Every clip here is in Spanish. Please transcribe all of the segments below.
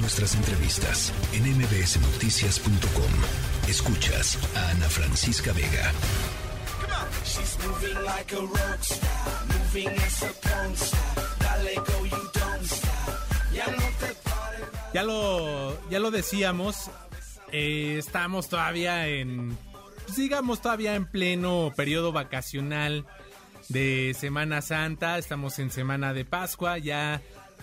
nuestras entrevistas en mbsnoticias.com. Escuchas a Ana Francisca Vega. Ya lo, ya lo decíamos, eh, estamos todavía en, digamos, todavía en pleno periodo vacacional de Semana Santa, estamos en Semana de Pascua, ya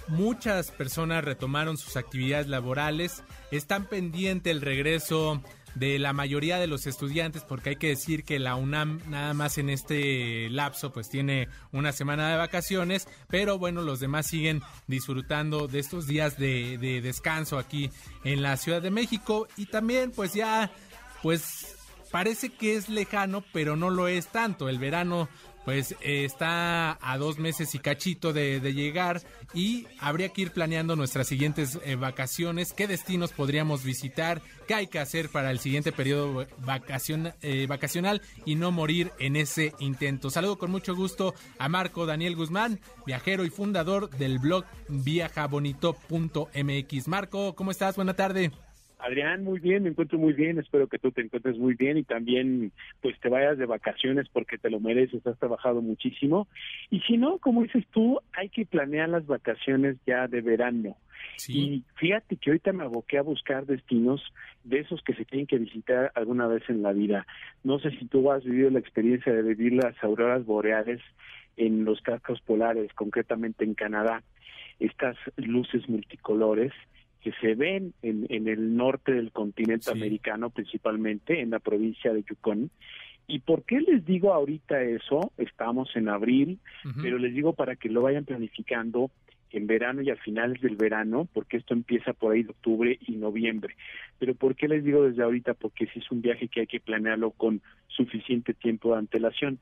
muchas personas retomaron sus actividades laborales, están pendiente el regreso de la mayoría de los estudiantes, porque hay que decir que la UNAM nada más en este lapso pues tiene una semana de vacaciones, pero bueno, los demás siguen disfrutando de estos días de, de descanso aquí en la Ciudad de México y también pues ya pues parece que es lejano, pero no lo es tanto. El verano pues eh, está a dos meses y cachito de, llegar y habría que ir planeando nuestras siguientes eh, vacaciones, qué destinos podríamos visitar, qué hay que hacer para el siguiente periodo vacacion, eh, vacacional y no morir en ese intento. Saludo con mucho gusto a Marco Daniel Guzmán, viajero y fundador del blog viajabonito.mx. Marco, ¿cómo estás? Buena tarde. Adrián, muy bien, me encuentro muy bien, espero que tú te encuentres muy bien y también pues te vayas de vacaciones porque te lo mereces, has trabajado muchísimo. Y si no, como dices tú, hay que planear las vacaciones ya de verano. Y fíjate que ahorita me aboqué a buscar destinos de esos que se tienen que visitar alguna vez en la vida. No sé si tú has vivido la experiencia de vivir las auroras boreales en los cascos polares, concretamente en Canadá, estas luces multicolores que se ven en, en el norte del continente americano, principalmente en la provincia de Yukon. ¿Y por qué les digo ahorita eso? Estamos en abril, pero les digo para que lo vayan planificando en verano y a finales del verano, porque esto empieza por ahí de octubre y noviembre. Pero ¿por qué les digo desde ahorita? Porque si es un viaje que hay que planearlo con suficiente tiempo de antelación.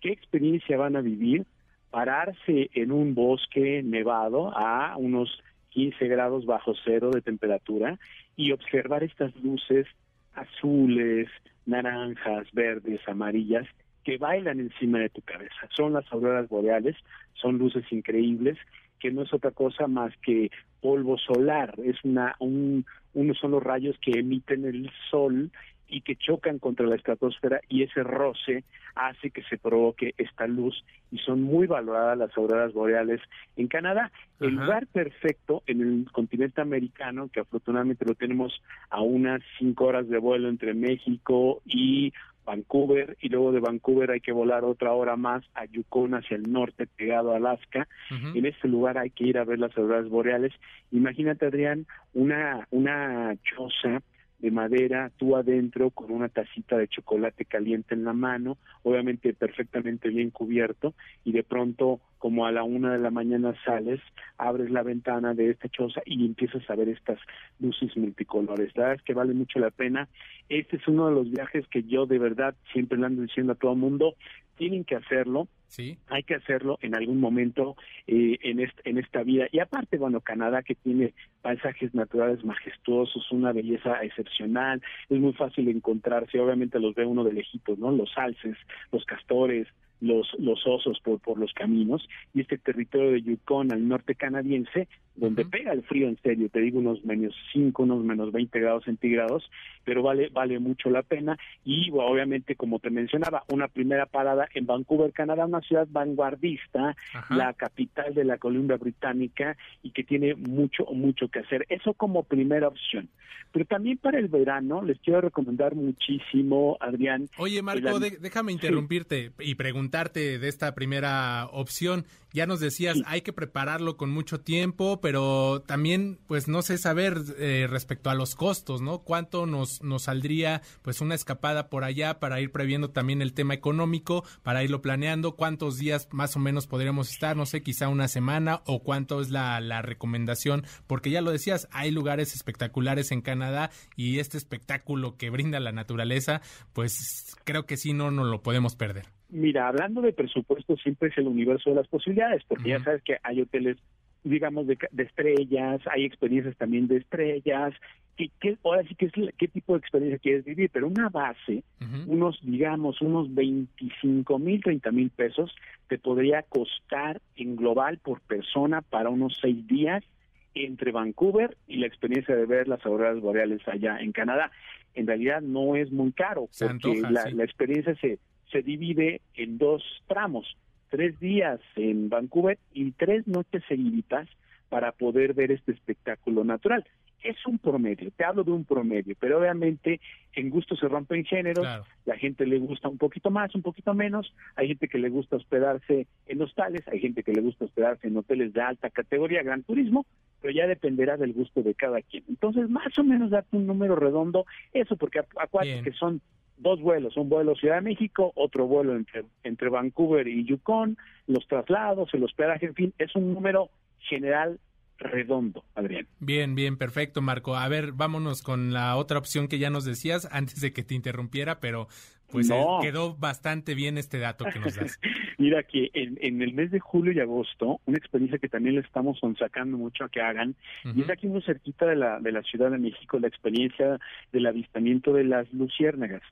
¿Qué experiencia van a vivir? Pararse en un bosque nevado a unos 15 grados bajo cero de temperatura y observar estas luces azules, naranjas, verdes, amarillas que bailan encima de tu cabeza. Son las auroras boreales, son luces increíbles que no es otra cosa más que polvo solar, es una un, unos son los rayos que emiten el sol y que chocan contra la estratosfera y ese roce hace que se provoque esta luz y son muy valoradas las auroras boreales en Canadá. El lugar perfecto en el continente americano, que afortunadamente lo tenemos a unas cinco horas de vuelo entre México y Vancouver y luego de Vancouver hay que volar otra hora más a Yukon hacia el norte pegado a Alaska. En este lugar hay que ir a ver las auroras boreales. Imagínate Adrián una una choza de madera, tú adentro con una tacita de chocolate caliente en la mano, obviamente perfectamente bien cubierto, y de pronto, como a la una de la mañana sales, abres la ventana de esta choza y empiezas a ver estas luces multicolores. La verdad es que vale mucho la pena. Este es uno de los viajes que yo de verdad siempre le ando diciendo a todo el mundo, tienen que hacerlo, Sí. Hay que hacerlo en algún momento eh, en, en esta vida. Y aparte, bueno, Canadá que tiene paisajes naturales majestuosos, una belleza excepcional, es muy fácil encontrarse, obviamente los ve uno de lejitos, ¿no? Los alces, los castores, los, los osos por, por los caminos, y este territorio de Yukon al norte canadiense, donde pega el frío en serio, te digo unos menos 5, unos menos 20 grados centígrados, pero vale, vale mucho la pena, y obviamente, como te mencionaba, una primera parada en Vancouver, Canadá, una ciudad vanguardista, la capital de la Columbia Británica, y que tiene mucho, mucho que hacer. Eso como primera opción. Pero también para el verano, les quiero recomendar muchísimo, Adrián. Oye, Marco, déjame interrumpirte y preguntar de esta primera opción. Ya nos decías, hay que prepararlo con mucho tiempo, pero también, pues no sé saber eh, respecto a los costos, ¿no? ¿Cuánto nos, nos saldría, pues, una escapada por allá para ir previendo también el tema económico, para irlo planeando? ¿Cuántos días más o menos podríamos estar? No sé, quizá una semana o cuánto es la, la recomendación, porque ya lo decías, hay lugares espectaculares en Canadá y este espectáculo que brinda la naturaleza, pues creo que sí no nos lo podemos perder. Mira, hablando de presupuesto, siempre es el universo de las posibilidades, porque ya sabes que hay hoteles, digamos, de, estrellas, hay experiencias también de estrellas, que, ahora sí que es qué tipo de experiencia quieres vivir, pero una base, unos, digamos, unos 25 mil, 30 mil pesos, te podría costar en global por persona para unos seis días entre Vancouver y la experiencia de ver las auroras boreales allá en Canadá. En realidad no es muy caro porque la, la, experiencia se, se divide en dos tramos, tres días en Vancouver y tres noches seguiditas para poder ver este espectáculo natural. Es un promedio, te hablo de un promedio, pero obviamente en gusto se rompen géneros, la gente le gusta un poquito más, un poquito menos, hay gente que le gusta hospedarse en hostales, hay gente que le gusta hospedarse en hoteles de alta categoría, gran turismo, pero ya dependerá del gusto de cada quien. Entonces, más o menos darte un número redondo, eso porque acuérdate que son dos vuelos, un vuelo Ciudad de México, otro vuelo entre, entre Vancouver y Yukon, los traslados, el hospedaje, en fin, es un número general redondo, Adrián. Bien, bien, perfecto, Marco. A ver, vámonos con la otra opción que ya nos decías antes de que te interrumpiera, pero pues eh, quedó bastante bien este dato que nos das. Mira que en, el mes de julio y agosto, una experiencia que también le estamos sacando mucho a que hagan, y es aquí muy cerquita de la, de la Ciudad de México, la experiencia del avistamiento de las luciérnagas.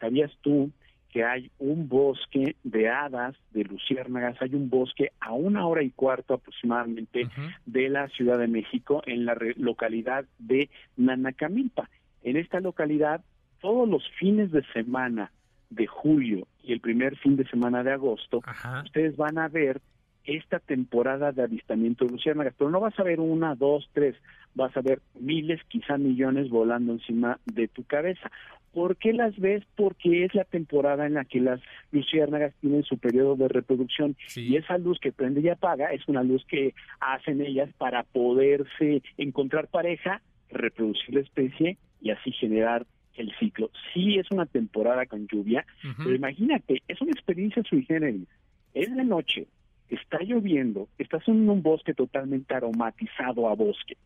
¿Sabías tú que hay un bosque de hadas, de luciérnagas, hay un bosque a una hora y cuarto aproximadamente de la Ciudad de México, en la localidad de Nanacamilpa. En esta localidad, todos los fines de semana de julio y el primer fin de semana de agosto, ustedes van a ver esta temporada de avistamiento de luciérnagas, pero no vas a ver una, dos, tres, vas a ver miles, quizá millones volando encima de tu cabeza. ¿Por qué las ves? Porque es la temporada en la que las luciérnagas tienen su periodo de reproducción y esa luz que prende y apaga es una luz que hacen ellas para poderse encontrar pareja, reproducir la especie y así generar el ciclo. Sí es una temporada con lluvia, pero imagínate, es una experiencia sui generis. Es de noche, está lloviendo, estás en un bosque totalmente aromatizado a bosque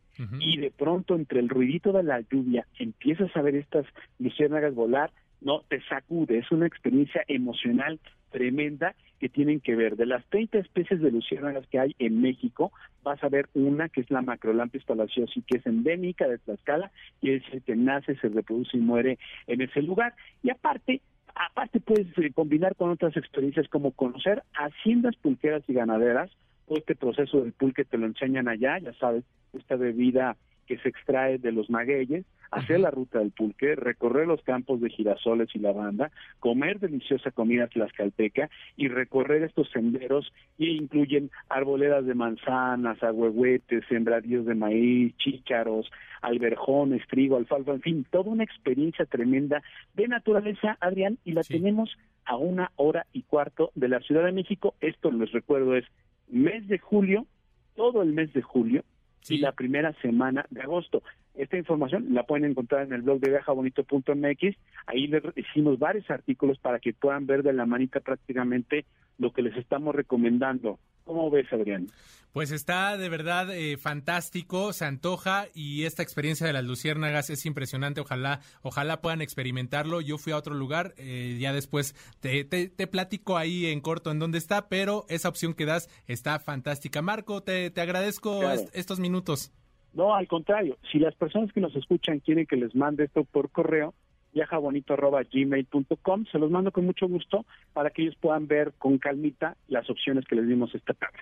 y de pronto entre el ruidito de la lluvia empiezas a ver estas luciérnagas volar, no, te sacude, es una experiencia emocional tremenda que tienen que ver. De las 30 especies de luciérnagas que hay en México, vas a ver una que es la Macrolampis palaciosi, que es endémica de Tlaxcala, y es el que nace, se reproduce y muere en ese lugar. Y aparte, aparte puedes eh, combinar con otras experiencias como conocer haciendas pulqueras y ganaderas, todo este proceso del pulque te lo enseñan allá, ya sabes, esta bebida que se extrae de los magueyes, hacer la ruta del pulque, recorrer los campos de girasoles y lavanda, comer deliciosa comida tlaxcalteca y recorrer estos senderos que incluyen arboledas de manzanas, agüehuetes, sembradíos de maíz, chícharos, alberjones, trigo, alfalfa, en fin, toda una experiencia tremenda de naturaleza, Adrián, y la tenemos a una hora y cuarto de la Ciudad de México. Esto, les recuerdo, es mes de julio, todo el mes de julio, y la primera semana de agosto. Esta información la pueden encontrar en el blog de viajabonito.mx. Ahí les hicimos varios artículos para que puedan ver de la manita prácticamente lo que les estamos recomendando. ¿Cómo ves, Adrián? Pues está de verdad eh, fantástico, se antoja y esta experiencia de las luciérnagas es impresionante. Ojalá, ojalá puedan experimentarlo. Yo fui a otro lugar, eh, ya después te, te, platico ahí en corto en dónde está, pero esa opción que das está fantástica. Marco, te, te agradezco estos minutos. No, al contrario, si las personas que nos escuchan quieren que les mande esto por correo, viajabonito.gmail.com. Se los mando con mucho gusto para que ellos puedan ver con calmita las opciones que les dimos esta tarde.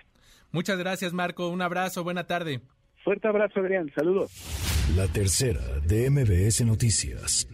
Muchas gracias, Marco. Un abrazo. Buena tarde. Fuerte abrazo, Adrián. Saludos. La tercera de MBS Noticias.